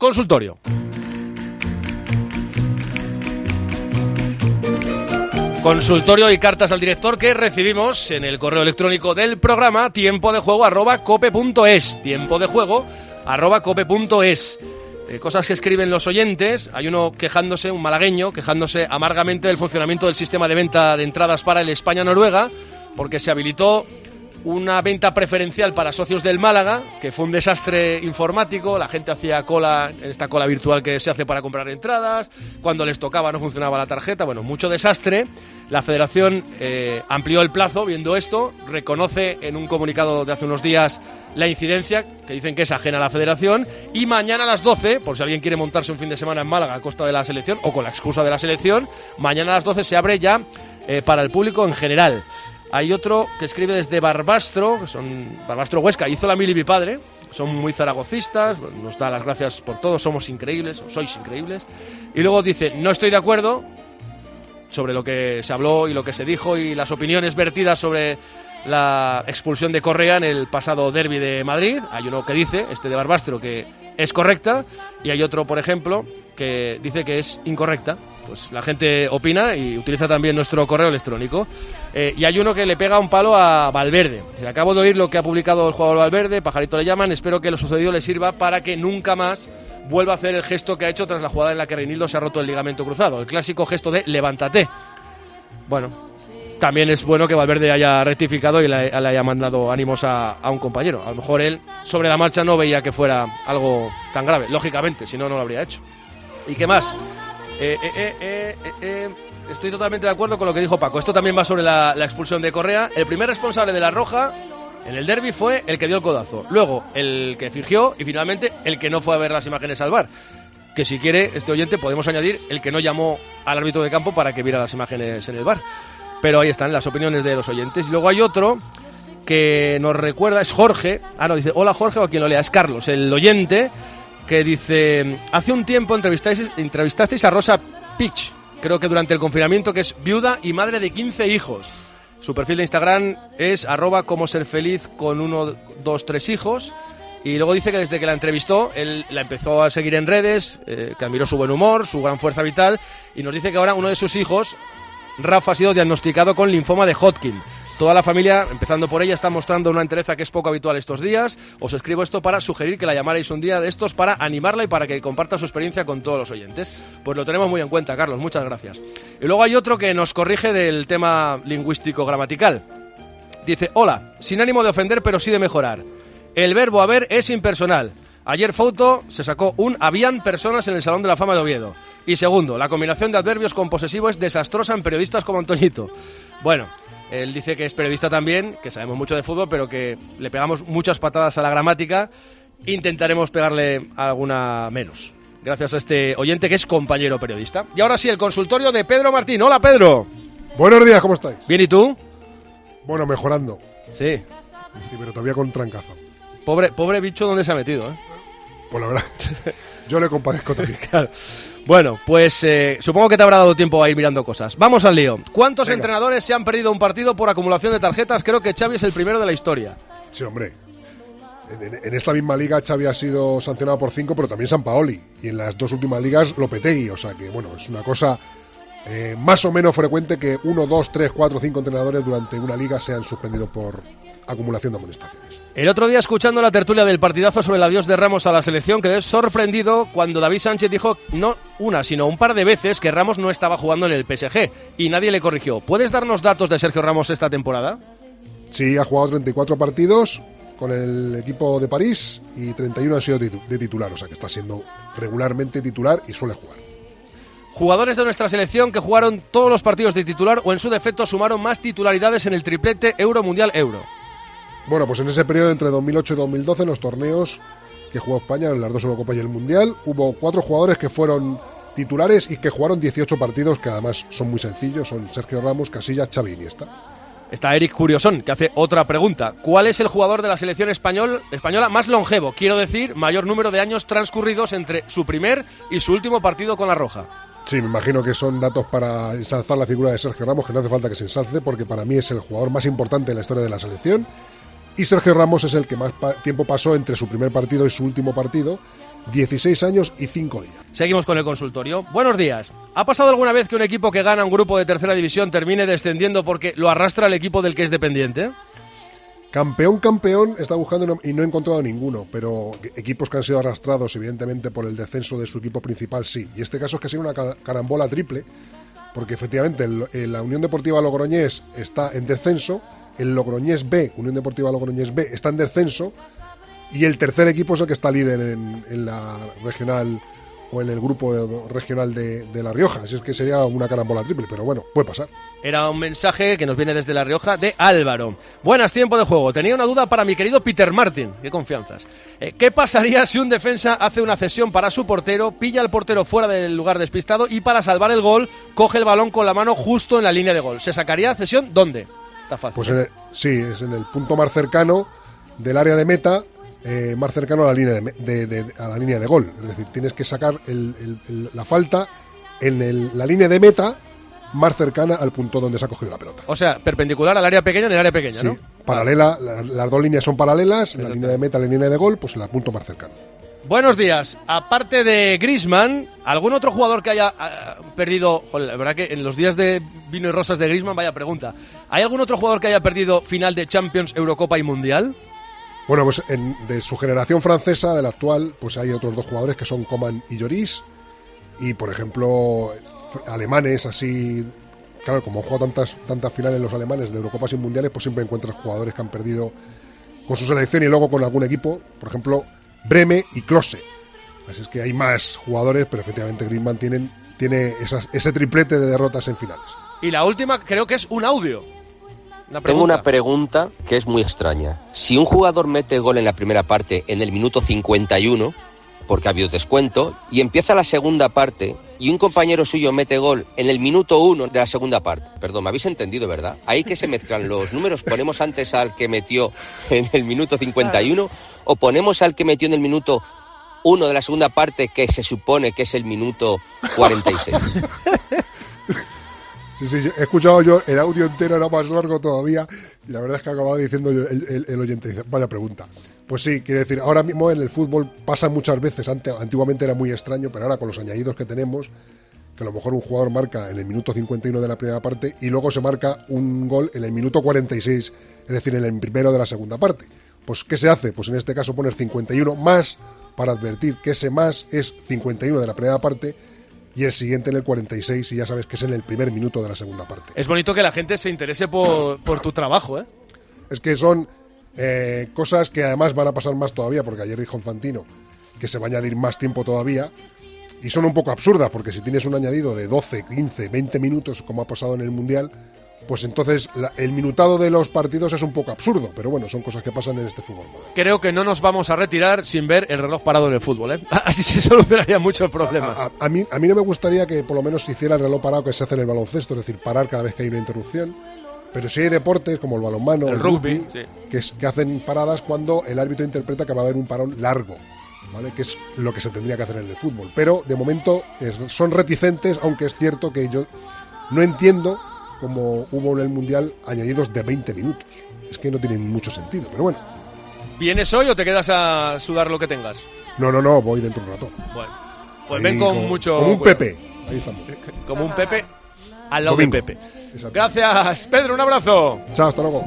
consultorio. Consultorio y cartas al director que recibimos en el correo electrónico del programa tiempo de juego cope.es. Tiempo de juego arroba cope.es. Eh, cosas que escriben los oyentes. Hay uno quejándose, un malagueño, quejándose amargamente del funcionamiento del sistema de venta de entradas para el España-Noruega, porque se habilitó una venta preferencial para socios del Málaga, que fue un desastre informático, la gente hacía cola en esta cola virtual que se hace para comprar entradas, cuando les tocaba no funcionaba la tarjeta, bueno, mucho desastre. La federación eh, amplió el plazo viendo esto, reconoce en un comunicado de hace unos días la incidencia, que dicen que es ajena a la federación, y mañana a las 12, por si alguien quiere montarse un fin de semana en Málaga a costa de la selección o con la excusa de la selección, mañana a las 12 se abre ya eh, para el público en general. Hay otro que escribe desde Barbastro, que son Barbastro Huesca, hizo la mili mi padre, son muy zaragocistas, nos da las gracias por todo, somos increíbles, sois increíbles. Y luego dice, no estoy de acuerdo sobre lo que se habló y lo que se dijo y las opiniones vertidas sobre la expulsión de Correa en el pasado derby de Madrid. Hay uno que dice, este de Barbastro, que es correcta y hay otro, por ejemplo, que dice que es incorrecta pues la gente opina y utiliza también nuestro correo electrónico. Eh, y hay uno que le pega un palo a Valverde. Acabo de oír lo que ha publicado el jugador Valverde, Pajarito le llaman, espero que lo sucedido le sirva para que nunca más vuelva a hacer el gesto que ha hecho tras la jugada en la que Reinildo se ha roto el ligamento cruzado, el clásico gesto de levántate. Bueno, también es bueno que Valverde haya rectificado y le, haya mandado ánimos a, a, un compañero. A lo mejor él sobre la marcha no veía que fuera algo tan grave, lógicamente, si no, no lo habría hecho. ¿Y qué más? Eh, eh, eh, estoy totalmente de acuerdo con lo que dijo Paco. Esto también va sobre la, expulsión de Correa. El primer responsable de la roja en el derby fue el que dio el codazo. Luego el que fingió y finalmente el que no fue a ver las imágenes al bar. Que si quiere este oyente podemos añadir el que no llamó al árbitro de campo para que viera las imágenes en el bar. Pero ahí están las opiniones de los oyentes. Y luego hay otro que nos recuerda, es Jorge. Ah, no, dice, hola Jorge, o quien lo lea, es Carlos, el oyente que dice, hace un tiempo entrevistasteis, a Rosa Pitch, creo que durante el confinamiento, que es viuda y madre de 15 hijos. Su perfil de Instagram es arroba como ser feliz con uno, dos, tres hijos. Y luego dice que desde que la entrevistó, él la empezó a seguir en redes, eh, que admiró su buen humor, su gran fuerza vital, y nos dice que ahora uno de sus hijos, Rafa, ha sido diagnosticado con linfoma de Hodgkin. Toda la familia, empezando por ella, está mostrando una entereza que es poco habitual estos días. Os escribo esto para sugerir que la llamarais un día de estos para animarla y para que comparta su experiencia con todos los oyentes. Pues lo tenemos muy en cuenta, Carlos. Muchas gracias. Y luego hay otro que nos corrige del tema lingüístico gramatical. Dice, hola, sin ánimo de ofender, pero sí de mejorar. El verbo haber es impersonal. Ayer Foto se sacó un habían personas en el Salón de la Fama de Oviedo. Y segundo, la combinación de adverbios con posesivo es desastrosa en periodistas como Antoñito. Bueno, él dice que es periodista también, que sabemos mucho de fútbol, pero que le pegamos muchas patadas a la gramática. Intentaremos pegarle alguna menos. Gracias a este oyente que es compañero periodista. Y ahora sí, el consultorio de Pedro Martín. Hola, Pedro. Buenos días, ¿cómo estáis? Bien, ¿y tú? Bueno, mejorando. Sí. Sí, pero todavía con trancazo. Pobre, pobre bicho, ¿dónde se ha metido? Eh? Pues la verdad, yo le compadezco también. claro. Bueno, pues eh, supongo que te habrá dado tiempo a ir mirando cosas. Vamos al lío. ¿Cuántos entrenadores se han perdido un partido por acumulación de tarjetas? Creo que Xavi es el primero de la historia. Sí, hombre. En, esta misma liga Xavi ha sido sancionado por cinco, pero también San Paoli. Y en las dos últimas ligas Lopetegui. O sea que, bueno, es una cosa eh, más o menos frecuente que uno, dos, tres, cuatro, cinco entrenadores durante una liga sean suspendidos por acumulación de amonestaciones. El otro día, escuchando la tertulia del partidazo sobre el adiós de Ramos a la selección, quedé sorprendido cuando David Sánchez dijo no una, sino un par de veces que Ramos no estaba jugando en el PSG y nadie le corrigió. ¿Puedes darnos datos de Sergio Ramos esta temporada? Sí, ha jugado 34 partidos con el equipo de París y 31 han sido de titular, o sea que está siendo regularmente titular y suele jugar. Jugadores de nuestra selección que jugaron todos los partidos de titular o en su defecto sumaron más titularidades en el triplete Euro Mundial Euro. Bueno, pues en ese periodo entre 2008 y 2012, en los torneos que jugó España, en las dos Eurocopas y el Mundial, hubo cuatro jugadores que fueron titulares y que jugaron 18 partidos, que además son muy sencillos, son Sergio Ramos, Casillas, Xavi y Iniesta. Está Eric Curiosón, que hace otra pregunta. ¿Cuál es el jugador de la selección español, española más longevo? Quiero decir, mayor número de años transcurridos entre su primer y su último partido con la Roja. Sí, me imagino que son datos para ensalzar la figura de Sergio Ramos, que no hace falta que se ensalce, porque para mí es el jugador más importante en la historia de la selección y Sergio Ramos es el que más tiempo pasó entre su primer partido y su último partido. 16 años y 5 días. Seguimos con el consultorio. Buenos días. ¿Ha pasado alguna vez que un equipo que gana un grupo de tercera división termine descendiendo porque lo arrastra el equipo del que es dependiente? Campeón, campeón, está buscando y no he encontrado ninguno, pero equipos que han sido arrastrados, evidentemente, por el descenso de su equipo principal, sí. Y este caso es que ha sido una carambola triple, porque efectivamente la Unión Deportiva Logroñés está en descenso, el Logroñés B, Unión Deportiva Logroñés B, está en descenso, y el tercer equipo es el que está líder en, la regional o en el grupo regional de, La Rioja. Así es que sería una carambola triple, pero bueno, puede pasar. Era un mensaje que nos viene desde La Rioja de Álvaro. Buenas, tiempo de juego. Tenía una duda para mi querido Peter Martin. Qué confianzas. Eh, ¿Qué pasaría si un defensa hace una cesión para su portero, pilla al portero fuera del lugar despistado y para salvar el gol coge el balón con la mano justo en la línea de gol? ¿Se sacaría cesión dónde? Está fácil. Pues ¿eh? sí, es en el punto más cercano del área de meta eh, más cercano a la línea de, a la línea de gol. Es decir, tienes que sacar la falta en la línea de meta más cercana al punto donde se ha cogido la pelota. O sea, perpendicular al área pequeña en el área pequeña, ¿no? Paralela, las dos líneas son paralelas, la línea de meta, la línea de gol, pues el punto más cercano. Buenos días. Aparte de Grisman, ¿algún otro jugador que haya ah, perdido? la verdad que en los días de vino y rosas de Grisman, vaya pregunta. ¿Hay algún otro jugador que haya perdido final de Champions, Eurocopa y Mundial? Bueno, pues de su generación francesa, de la actual, pues hay otros dos jugadores que son Coman y Lloris. Y por ejemplo, alemanes así. Claro, como han jugado tantas, tantas finales los alemanes de Eurocopas y Mundiales, pues siempre encuentras jugadores que han perdido con su selección y luego con algún equipo. Por ejemplo, Breme y Klose. Así es que hay más jugadores, pero efectivamente Griezmann tienen, tiene ese triplete de derrotas en finales. Y la última creo que es un audio. Tengo una pregunta que es muy extraña. Si un jugador mete gol en la primera parte en el minuto 51, porque ha habido descuento, y empieza la segunda parte y un compañero suyo mete gol en el minuto 1 de la segunda parte, perdón, me habéis entendido, ¿verdad? Ahí que se mezclan los números, ponemos antes al que metió en el minuto 51 o ponemos al que metió en el minuto 1 de la segunda parte que se supone que es el minuto 46. Sí, sí, he escuchado yo el audio entero, era más largo todavía, y la verdad es que ha acabado diciendo el, el, oyente, dice, vaya pregunta. Pues sí, quiere decir, ahora mismo en el fútbol pasa muchas veces, antiguamente era muy extraño, pero ahora con los añadidos que tenemos, que a lo mejor un jugador marca en el minuto 51 de la primera parte y luego se marca un gol en el minuto 46, es decir, en el primero de la segunda parte. Pues, ¿qué se hace? Pues en este caso poner 51 más para advertir que ese más es 51 de la primera parte y el siguiente en el 46 y ya sabes que es en el primer minuto de la segunda parte. Es bonito que la gente se interese por, tu trabajo, ¿eh? Es que son eh, cosas que además van a pasar más todavía, porque ayer dijo Infantino que se va a añadir más tiempo todavía, y son un poco absurdas, porque si tienes un añadido de 12, 15, 20 minutos, como ha pasado en el Mundial, pues entonces el minutado de los partidos es un poco absurdo, pero bueno, son cosas que pasan en este fútbol Creo que no nos vamos a retirar sin ver el reloj parado en el fútbol, ¿eh? Así se solucionaría mucho el problema. A, mí, a mí no me gustaría que por lo menos se hiciera el reloj parado que se hace en el baloncesto, es decir, parar cada vez que hay una interrupción. Pero sí hay deportes como el balonmano, el, rugby, que, que hacen paradas cuando el árbitro interpreta que va a haber un parón largo. ¿Vale? que es lo que se tendría que hacer en el fútbol. Pero de momento son reticentes, aunque es cierto que yo no entiendo como hubo en el Mundial añadidos de 20 minutos. Es que no tienen mucho sentido, pero bueno. ¿Vienes hoy o te quedas a sudar lo que tengas? No, no, no, voy dentro de un rato. Bueno, pues ven con mucho... Como un Pepe, ahí estamos. Como un Pepe al lado de Pepe. Gracias, Pedro, un abrazo. Chao, hasta luego.